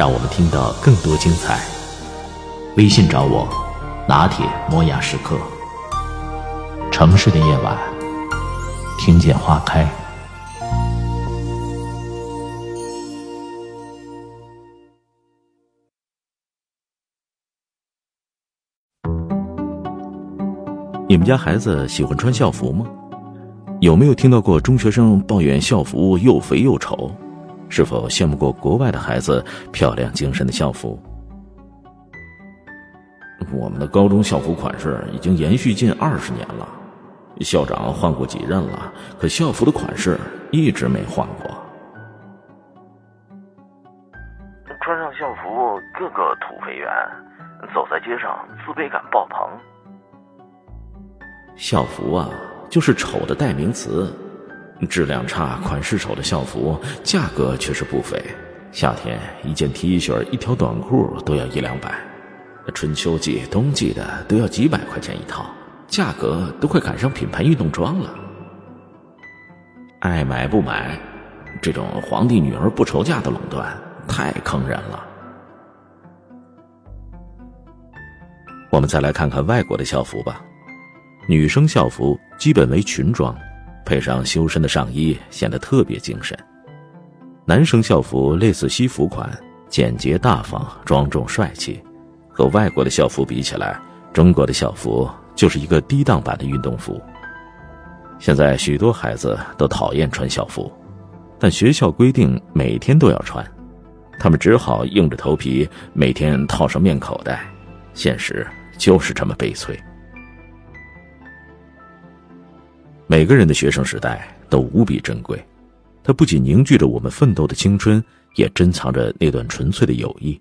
让我们听到更多精彩。微信找我，拿铁磨牙时刻。城市的夜晚，听见花开。你们家孩子喜欢穿校服吗？有没有听到过中学生抱怨校服又肥又丑？是否羡慕过国外的孩子漂亮精神的校服？我们的高中校服款式已经延续近二十年了，校长换过几任了，可校服的款式一直没换过。穿上校服，个个土肥圆，走在街上自卑感爆棚。校服啊，就是丑的代名词。质量差、款式丑的校服，价格却是不菲。夏天一件 T 恤、一条短裤都要一两百，春秋季、冬季的都要几百块钱一套，价格都快赶上品牌运动装了。爱买不买，这种皇帝女儿不愁嫁的垄断太坑人了。我们再来看看外国的校服吧。女生校服基本为裙装，配上修身的上衣，显得特别精神。男生校服类似西服款，简洁大方、庄重帅气。和外国的校服比起来，中国的校服就是一个低档版的运动服。现在许多孩子都讨厌穿校服，但学校规定每天都要穿，他们只好硬着头皮每天套上面口袋。现实就是这么悲催。每个人的学生时代都无比珍贵，它不仅凝聚着我们奋斗的青春，也珍藏着那段纯粹的友谊。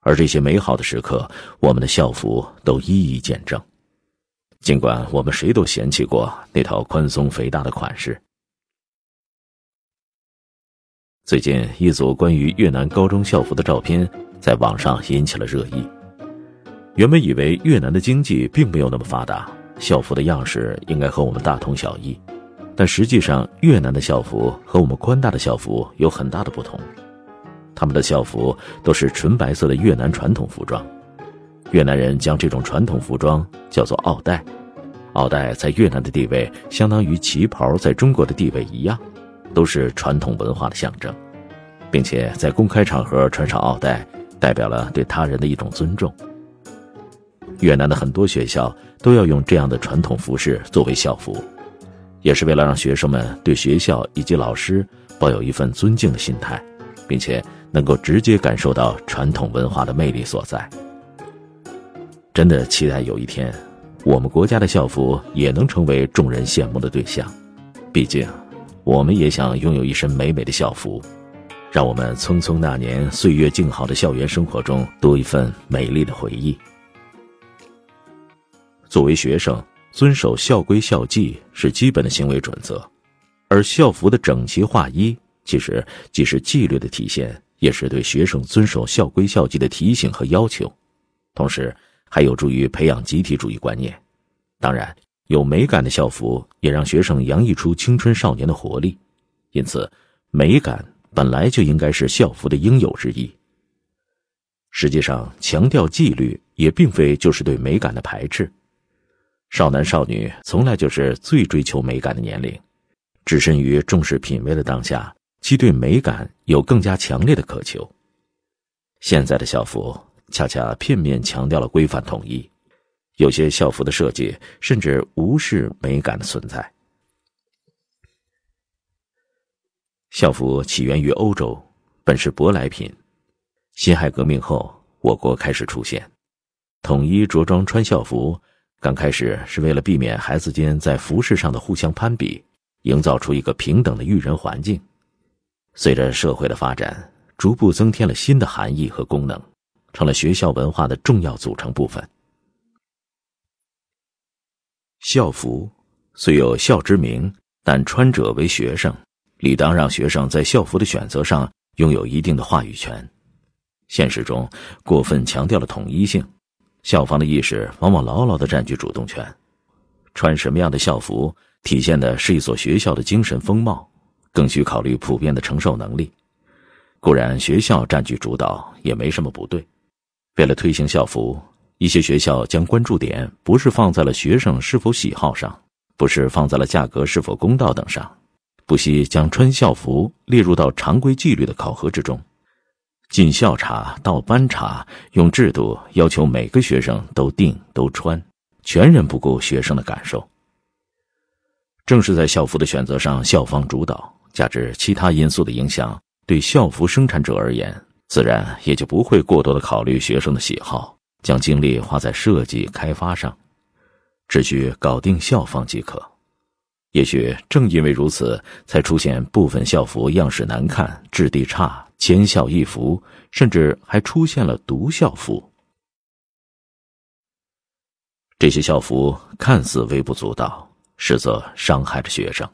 而这些美好的时刻，我们的校服都一一见证。尽管我们谁都嫌弃过那套宽松肥大的款式。最近，一组关于越南高中校服的照片在网上引起了热议。原本以为越南的经济并没有那么发达。校服的样式应该和我们大同小异，但实际上越南的校服和我们宽大的校服有很大的不同。他们的校服都是纯白色的越南传统服装，越南人将这种传统服装叫做奥黛。奥黛在越南的地位相当于旗袍在中国的地位一样，都是传统文化的象征，并且在公开场合穿上奥黛，代表了对他人的一种尊重。越南的很多学校都要用这样的传统服饰作为校服，也是为了让学生们对学校以及老师抱有一份尊敬的心态，并且能够直接感受到传统文化的魅力所在。真的期待有一天，我们国家的校服也能成为众人羡慕的对象。毕竟，我们也想拥有一身美美的校服，让我们匆匆那年岁月静好的校园生活中多一份美丽的回忆。作为学生，遵守校规校纪是基本的行为准则，而校服的整齐划一，其实既是纪律的体现，也是对学生遵守校规校纪的提醒和要求，同时还有助于培养集体主义观念。当然，有美感的校服也让学生洋溢出青春少年的活力，因此，美感本来就应该是校服的应有之义。实际上，强调纪律也并非就是对美感的排斥。少男少女从来就是最追求美感的年龄，置身于重视品味的当下，其对美感有更加强烈的渴求。现在的校服恰恰片面强调了规范统一，有些校服的设计甚至无视美感的存在。校服起源于欧洲，本是舶来品。辛亥革命后，我国开始出现统一着装穿校服。刚开始是为了避免孩子间在服饰上的互相攀比，营造出一个平等的育人环境。随着社会的发展，逐步增添了新的含义和功能，成了学校文化的重要组成部分。校服虽有校之名，但穿者为学生，理当让学生在校服的选择上拥有一定的话语权。现实中，过分强调了统一性，校方的意识往往牢牢的占据主动权。穿什么样的校服，体现的是一所学校的精神风貌，更需考虑普遍的承受能力。固然，学校占据主导也没什么不对。为了推行校服，一些学校将关注点不是放在了学生是否喜好上，不是放在了价格是否公道等上，不惜将穿校服列入到常规纪律的考核之中。进校查到班查，用制度要求每个学生都定都穿，全然不顾学生的感受。正是在校服的选择上，校方主导，加之其他因素的影响。对校服生产者而言，自然也就不会过多的考虑学生的喜好，将精力花在设计开发上，只需搞定校方即可。也许正因为如此，才出现部分校服样式难看、质地差、千校一服，甚至还出现了独校服。这些校服看似微不足道，实则伤害着学生，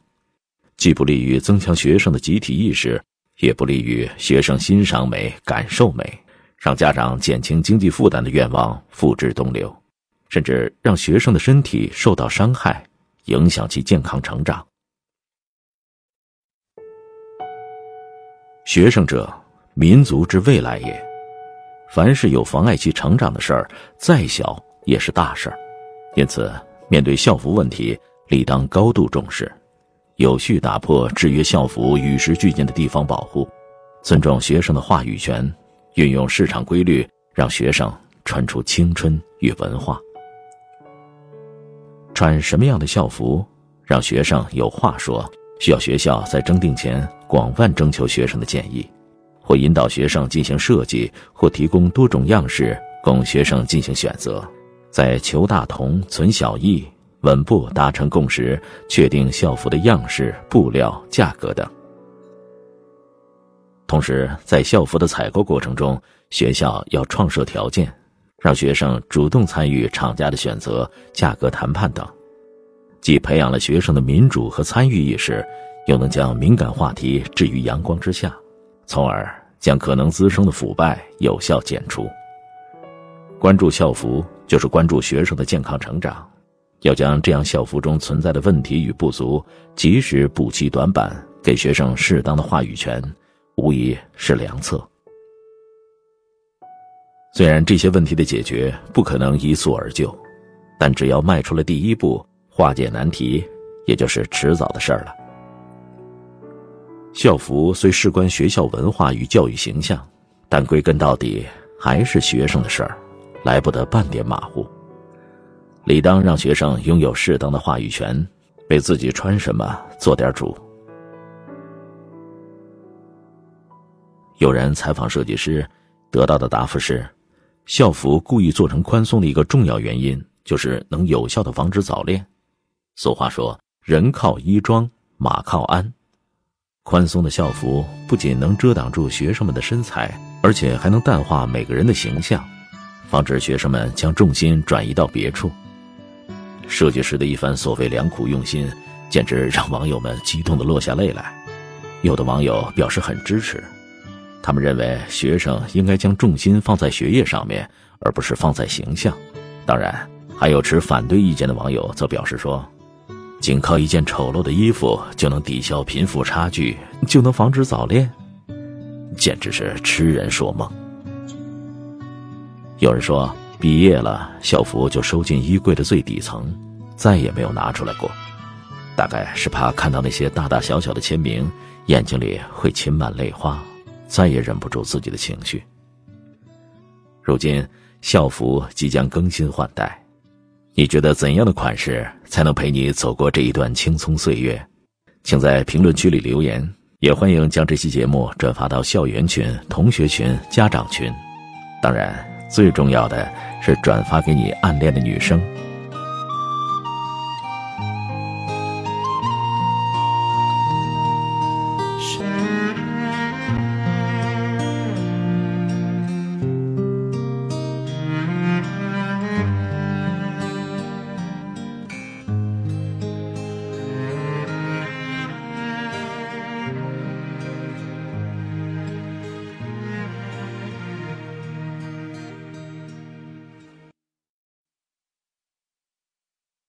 既不利于增强学生的集体意识。也不利于学生欣赏美、感受美，让家长减轻经济负担的愿望付之东流，甚至让学生的身体受到伤害，影响其健康成长。学生者，民族之未来也。凡是有妨碍其成长的事儿，再小也是大事儿。因此，面对校服问题，理当高度重视。有序打破制约校服与时俱进的地方保护，尊重学生的话语权，运用市场规律，让学生穿出青春与文化。穿什么样的校服，让学生有话说，需要学校在征订前广泛征求学生的建议，或引导学生进行设计，或提供多种样式供学生进行选择，在求大同存小异。稳步达成共识，确定校服的样式、布料、价格等。同时，在校服的采购过程中，学校要创设条件，让学生主动参与厂家的选择、价格谈判等，既培养了学生的民主和参与意识，又能将敏感话题置于阳光之下，从而将可能滋生的腐败有效减除。关注校服，就是关注学生的健康成长。要将这样校服中存在的问题与不足及时补齐短板，给学生适当的话语权，无疑是良策。虽然这些问题的解决不可能一蹴而就，但只要迈出了第一步，化解难题也就是迟早的事儿了。校服虽事关学校文化与教育形象，但归根到底还是学生的事儿，来不得半点马虎。理当让学生拥有适当的话语权，为自己穿什么做点主。有人采访设计师，得到的答复是：校服故意做成宽松的一个重要原因，就是能有效的防止早恋。俗话说：“人靠衣装，马靠鞍。”宽松的校服不仅能遮挡住学生们的身材，而且还能淡化每个人的形象，防止学生们将重心转移到别处。设计师的一番所谓良苦用心，简直让网友们激动的落下泪来。有的网友表示很支持，他们认为学生应该将重心放在学业上面，而不是放在形象。当然，还有持反对意见的网友则表示说，仅靠一件丑陋的衣服就能抵消贫富差距，就能防止早恋，简直是痴人说梦。有人说。毕业了，校服就收进衣柜的最底层，再也没有拿出来过。大概是怕看到那些大大小小的签名，眼睛里会噙满泪花，再也忍不住自己的情绪。如今校服即将更新换代，你觉得怎样的款式才能陪你走过这一段青葱岁月？请在评论区里留言，也欢迎将这期节目转发到校园群、同学群、家长群。当然。最重要的是转发给你暗恋的女生。